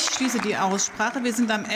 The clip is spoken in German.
Ich schließe die Aussprache. Wir sind am